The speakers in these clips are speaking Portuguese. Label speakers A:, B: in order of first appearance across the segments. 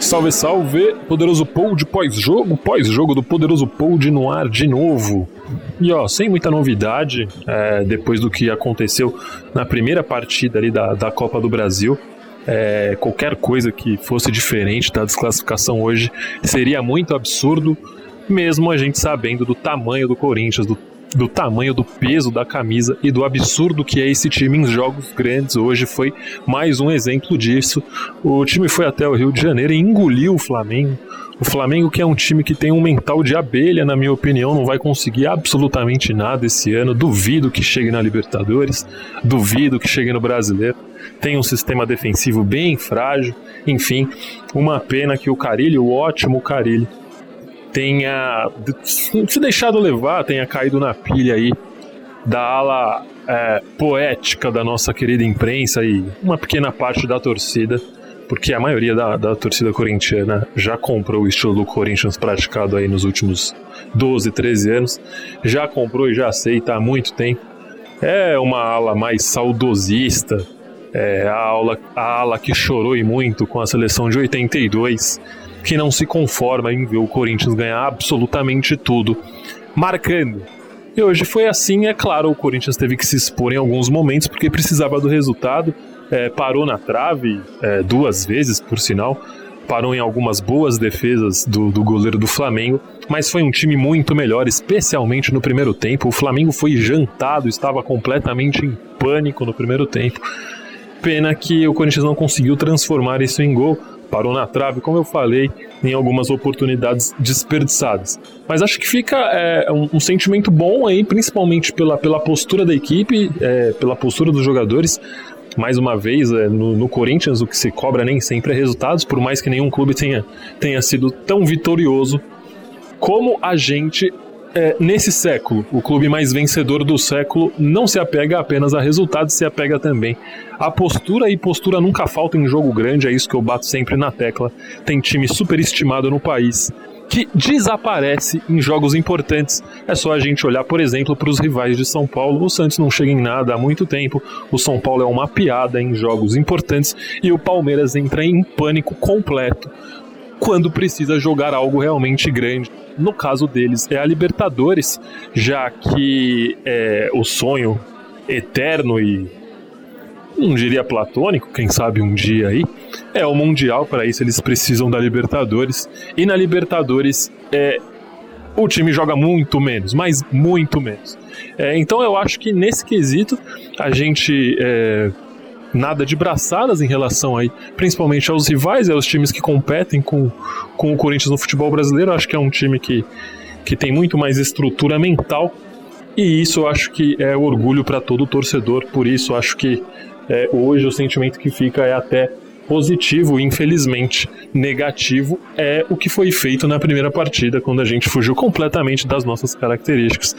A: Salve, salve! Poderoso Pod pós-jogo, pós-jogo do Poderoso Pod no ar de novo. E ó, sem muita novidade, é, depois do que aconteceu na primeira partida ali da, da Copa do Brasil, é, qualquer coisa que fosse diferente da desclassificação hoje seria muito absurdo, mesmo a gente sabendo do tamanho do Corinthians, do do tamanho do peso da camisa e do absurdo que é esse time em jogos grandes. Hoje foi mais um exemplo disso. O time foi até o Rio de Janeiro e engoliu o Flamengo. O Flamengo, que é um time que tem um mental de abelha, na minha opinião, não vai conseguir absolutamente nada esse ano. Duvido que chegue na Libertadores, duvido que chegue no Brasileiro. Tem um sistema defensivo bem frágil. Enfim, uma pena que o Carilho, o ótimo Carilho, tenha se deixado levar, tenha caído na pilha aí da ala é, poética da nossa querida imprensa e uma pequena parte da torcida, porque a maioria da, da torcida corintiana já comprou o estilo do Corinthians praticado aí nos últimos 12, 13 anos, já comprou e já aceita há muito tempo. É uma ala mais saudosista, é a, aula, a ala que chorou e muito com a seleção de 82 que não se conforma em ver o Corinthians ganhar absolutamente tudo, marcando. E hoje foi assim, é claro, o Corinthians teve que se expor em alguns momentos porque precisava do resultado, é, parou na trave é, duas vezes, por sinal, parou em algumas boas defesas do, do goleiro do Flamengo, mas foi um time muito melhor, especialmente no primeiro tempo. O Flamengo foi jantado, estava completamente em pânico no primeiro tempo. Pena que o Corinthians não conseguiu transformar isso em gol parou na trave, como eu falei, em algumas oportunidades desperdiçadas. Mas acho que fica é, um, um, sentimento bom aí, principalmente pela, pela postura da equipe, é, pela postura dos jogadores. Mais uma vez, é, no, no, Corinthians, o que se cobra nem sempre é resultados, por mais que nenhum clube tenha, tenha sido tão vitorioso como a gente é, nesse século, o clube mais vencedor do século não se apega apenas a resultados, se apega também a postura, e postura nunca falta em jogo grande, é isso que eu bato sempre na tecla. Tem time superestimado no país que desaparece em jogos importantes. É só a gente olhar, por exemplo, para os rivais de São Paulo. O Santos não chega em nada há muito tempo. O São Paulo é uma piada em jogos importantes e o Palmeiras entra em pânico completo quando precisa jogar algo realmente grande no caso deles é a Libertadores, já que é o sonho eterno e não diria platônico, quem sabe um dia aí, é o Mundial, para isso eles precisam da Libertadores. E na Libertadores é, o time joga muito menos, mas muito menos. É, então eu acho que nesse quesito a gente é, nada de braçadas em relação aí, principalmente aos rivais, aos times que competem com, com o Corinthians no futebol brasileiro. Acho que é um time que, que tem muito mais estrutura mental e isso eu acho que é orgulho para todo torcedor. Por isso acho que é, hoje o sentimento que fica é até positivo, infelizmente negativo é o que foi feito na primeira partida, quando a gente fugiu completamente das nossas características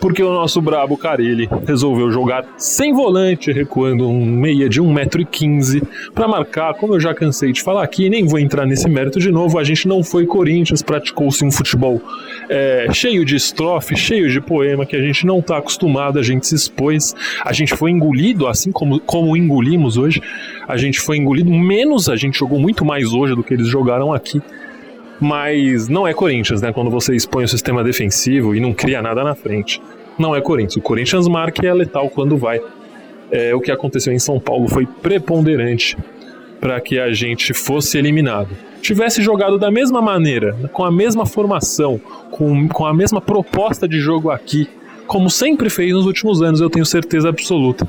A: porque o nosso brabo Carilli resolveu jogar sem volante, recuando um meia de 1,15m para marcar, como eu já cansei de falar aqui, nem vou entrar nesse mérito de novo, a gente não foi Corinthians, praticou-se um futebol é, cheio de estrofe, cheio de poema, que a gente não está acostumado, a gente se expôs, a gente foi engolido, assim como, como engolimos hoje, a gente foi engolido, menos a gente jogou muito mais hoje do que eles jogaram aqui mas não é Corinthians, né? Quando você expõe o sistema defensivo e não cria nada na frente. Não é Corinthians. O Corinthians marca e é letal quando vai. É, o que aconteceu em São Paulo foi preponderante para que a gente fosse eliminado. Tivesse jogado da mesma maneira, com a mesma formação, com, com a mesma proposta de jogo aqui, como sempre fez nos últimos anos, eu tenho certeza absoluta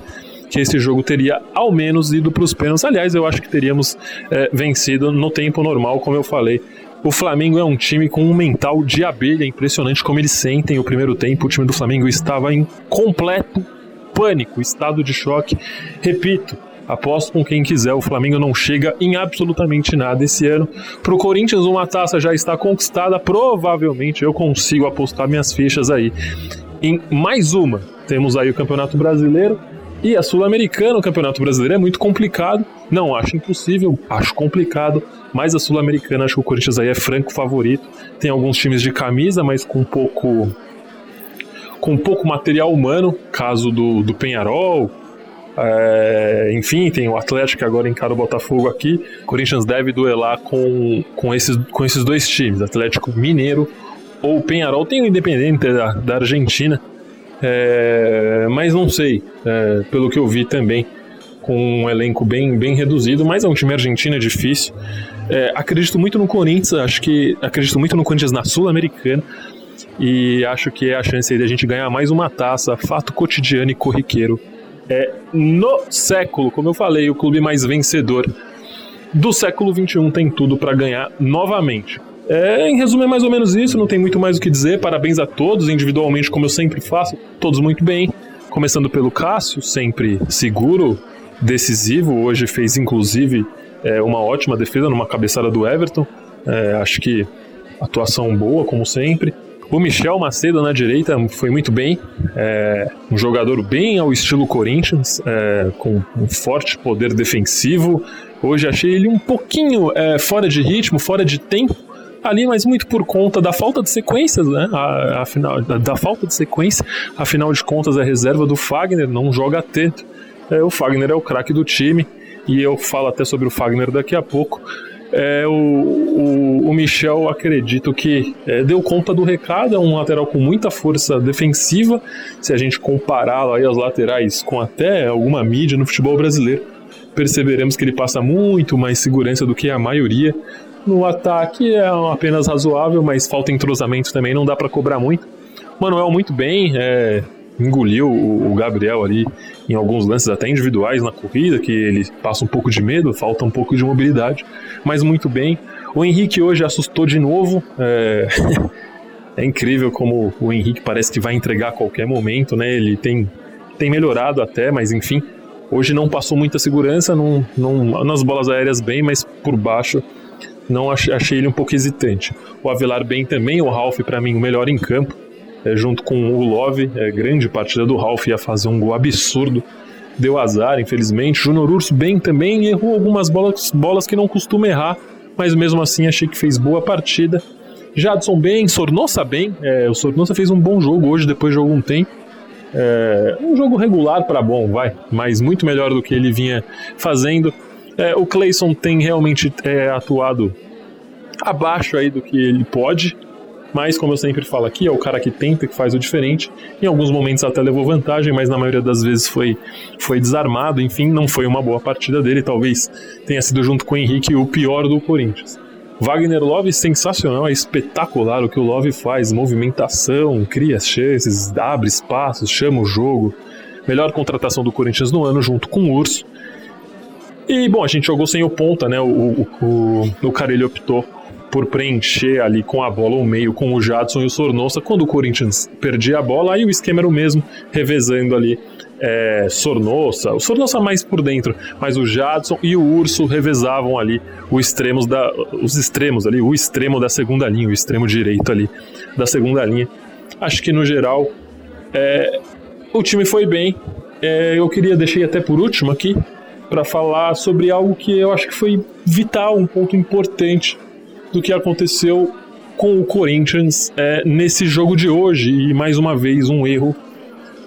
A: que esse jogo teria ao menos ido para os pênaltis. Aliás, eu acho que teríamos é, vencido no tempo normal, como eu falei, o Flamengo é um time com um mental de abelha, impressionante como eles sentem o primeiro tempo. O time do Flamengo estava em completo pânico, estado de choque. Repito, aposto com quem quiser, o Flamengo não chega em absolutamente nada esse ano. Para o Corinthians, uma taça já está conquistada. Provavelmente eu consigo apostar minhas fichas aí em mais uma. Temos aí o Campeonato Brasileiro e a Sul-Americana, o Campeonato Brasileiro é muito complicado. Não acho impossível, acho complicado. Mas a Sul-Americana, acho que o Corinthians aí é franco favorito. Tem alguns times de camisa, mas com pouco com pouco material humano, caso do, do Penharol, É, enfim, tem o Atlético que agora encara o Botafogo aqui. O Corinthians deve duelar com, com, esses, com esses dois times, Atlético Mineiro ou Penharol. Tem o Independente da, da Argentina, é, mas não sei, é, pelo que eu vi também, com um elenco bem, bem reduzido, mas é um time argentino, é difícil. É, acredito muito no Corinthians, acho que acredito muito no Corinthians na Sul-Americana e acho que é a chance aí de a gente ganhar mais uma taça, fato cotidiano e corriqueiro. É no século, como eu falei, o clube mais vencedor do século XXI tem tudo para ganhar novamente. É, em resumo, é mais ou menos isso, não tem muito mais o que dizer. Parabéns a todos, individualmente, como eu sempre faço, todos muito bem. Começando pelo Cássio, sempre seguro, decisivo. Hoje fez, inclusive, é, uma ótima defesa numa cabeçada do Everton. É, acho que atuação boa, como sempre. O Michel Macedo na direita foi muito bem, é, um jogador bem ao estilo Corinthians, é, com um forte poder defensivo. Hoje achei ele um pouquinho é, fora de ritmo, fora de tempo, ali, mas muito por conta da falta de sequências, né? Afinal, da, da, falta de sequência, afinal de contas, a reserva do Fagner não joga tanto. É, o Fagner é o craque do time, e eu falo até sobre o Fagner daqui a pouco. É, o, o, o, Michel, acredito que é, deu conta do recado, é um lateral com muita força defensiva. Se a gente compará-lo aí aos laterais com até alguma mídia no futebol brasileiro, perceberemos que ele passa muito mais segurança do que a maioria. No ataque é apenas razoável, mas falta entrosamento também, não dá para cobrar muito. Manuel muito bem, é, engoliu o, Gabriel ali em alguns lances até individuais na corrida, que ele passa um pouco de medo, falta um pouco de mobilidade, mas muito bem. O Henrique hoje assustou de novo. É, é incrível como o Henrique parece que vai entregar a qualquer momento, né? Ele tem, tem melhorado até, mas enfim. Hoje não passou muita segurança, não, não, nas bolas aéreas bem, mas por baixo não achei, achei ele um pouco hesitante. O Avelar bem também, o Ralph para mim o melhor em campo, é, junto com o Love, é, grande partida do Ralph, ia fazer um gol absurdo, deu azar, infelizmente. Júnior Urso bem também, errou algumas bolas, bolas que não costuma errar, mas mesmo assim achei que fez boa partida. Jadson bem, Sornossa bem, é, o Sornossa fez um bom jogo hoje, depois de algum tempo. É, um jogo regular para bom, vai, mas muito melhor do que ele vinha fazendo. É, o Clayson tem realmente é, atuado abaixo aí do que ele pode, mas como eu sempre falo aqui, é o cara que tenta que faz o diferente. Em alguns momentos até levou vantagem, mas na maioria das vezes foi, foi desarmado. Enfim, não foi uma boa partida dele. Talvez tenha sido junto com o Henrique o pior do Corinthians. Wagner Love sensacional, é espetacular o que o Love faz, movimentação, cria chances, abre espaços, chama o jogo. Melhor contratação do Corinthians no ano, junto com o Urso. E, bom, a gente jogou sem o ponta, né? O, o, o, o Carelli optou por preencher ali com a bola o meio com o Jadson e o Sornosa. Quando o Corinthians perdia a bola, aí o esquema era o mesmo, revezando ali é, Sornosa, o Sornosa mais por dentro, mas o Jadson e o Urso revezavam ali os extremos, da, os extremos ali, o extremo da segunda linha, o extremo direito ali da segunda linha. Acho que no geral é, o time foi bem. É, eu queria deixei até por último aqui para falar sobre algo que eu acho que foi vital, um ponto importante do que aconteceu com o Corinthians é, nesse jogo de hoje. E mais uma vez, um erro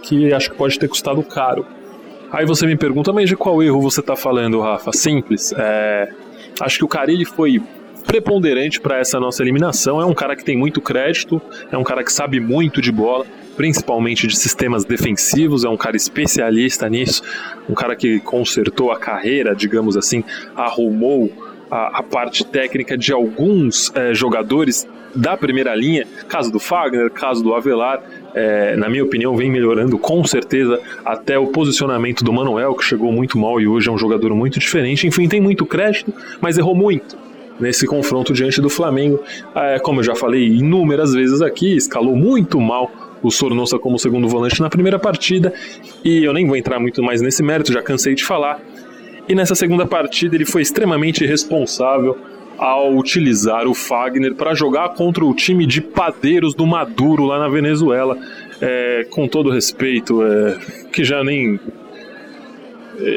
A: que acho que pode ter custado caro. Aí você me pergunta, mas de qual erro você está falando, Rafa? Simples. É, acho que o Carilli foi preponderante para essa nossa eliminação. É um cara que tem muito crédito, é um cara que sabe muito de bola principalmente de sistemas defensivos, é um cara especialista nisso, um cara que consertou a carreira, digamos assim, arrumou a, a parte técnica de alguns é, jogadores da primeira linha, caso do Fagner, caso do Avelar, é, na minha opinião, vem melhorando com certeza até o posicionamento do Manuel, que chegou muito mal e hoje é um jogador muito diferente. Enfim, tem muito crédito, mas errou muito nesse confronto diante do Flamengo. É, como eu já falei inúmeras vezes aqui, escalou muito mal o Sornosa como segundo volante na primeira partida, e eu nem vou entrar muito mais nesse mérito, já cansei de falar. E nessa segunda partida ele foi extremamente responsável ao utilizar o Fagner para jogar contra o time de padeiros do Maduro lá na Venezuela. É, com todo respeito, é, que já nem.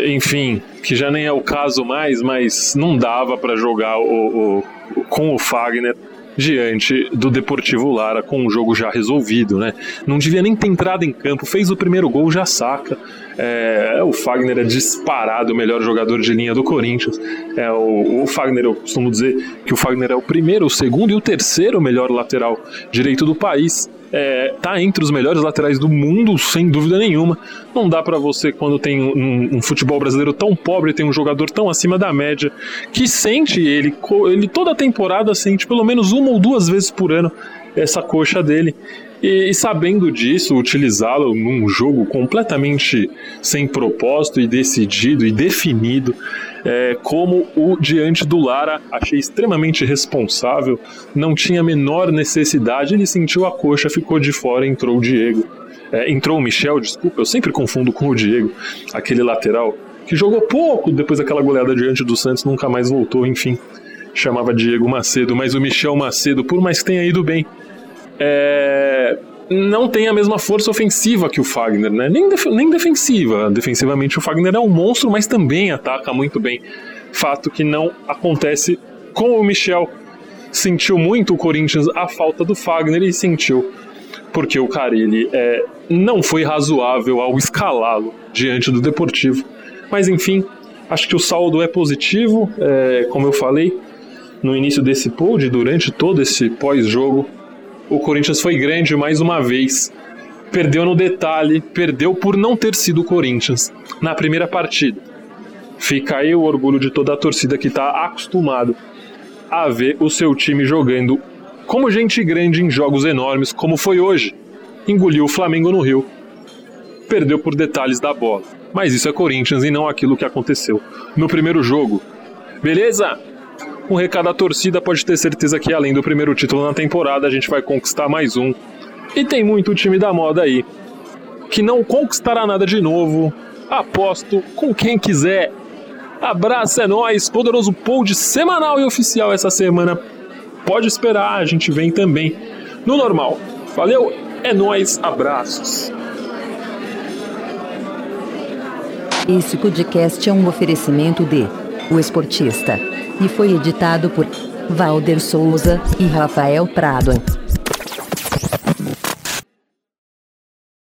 A: Enfim, que já nem é o caso mais, mas não dava para jogar o, o, com o Fagner diante do Deportivo Lara com o jogo já resolvido, né? Não devia nem ter entrado em campo, fez o primeiro gol, já saca. É, o Fagner é disparado o melhor jogador de linha do Corinthians. É, o, o Fagner, eu costumo dizer que o Fagner é o primeiro, o segundo e o terceiro melhor lateral direito do país. É, tá entre os melhores laterais do mundo, sem dúvida nenhuma. Não dá para você, quando tem um, um, futebol brasileiro tão pobre, tem um jogador tão acima da média, que sente ele, ele toda temporada sente pelo menos uma ou duas vezes por ano essa coxa dele. E, e sabendo disso, utilizá-lo num jogo completamente sem propósito e decidido e definido, é, como o diante do Lara, achei extremamente responsável, não tinha a menor necessidade, ele sentiu a coxa, ficou de fora, entrou o Diego. É, entrou o Michel, desculpa, eu sempre confundo com o Diego, aquele lateral que jogou pouco depois daquela goleada diante do Santos, nunca mais voltou, enfim. Chamava Diego Macedo, mas o Michel Macedo, por mais que tenha ido bem, é, não tem a mesma força ofensiva que o Fagner, né? Nem, def nem defensiva. Defensivamente o Fagner é um monstro, mas também ataca muito bem. Fato que não acontece com o Michel. Sentiu muito o Corinthians a falta do Fagner e sentiu porque o Carilli é, não foi razoável ao escalá-lo diante do Deportivo. Mas enfim, acho que o saldo é positivo, é, como eu falei no início desse pod, durante todo esse pós-jogo, o Corinthians foi grande mais uma vez. Perdeu no detalhe, perdeu por não ter sido o Corinthians na primeira partida. Fica aí o orgulho de toda a torcida que está acostumado a ver o seu time jogando como gente grande em jogos enormes, como foi hoje. Engoliu o Flamengo no Rio. Perdeu por detalhes da bola. Mas isso é Corinthians e não aquilo que aconteceu no primeiro jogo. Beleza? Um recado à torcida, pode ter certeza que além do primeiro título na temporada, a gente vai conquistar mais um. E tem muito time da moda aí que não conquistará nada de novo. Aposto com quem quiser. Abraço, é nóis. Poderoso pod semanal e oficial essa semana. Pode esperar, a gente vem também no normal. Valeu, é nóis, abraços.
B: Esse podcast é um oferecimento de O Esportista e foi editado por Valder Souza e Rafael Prado.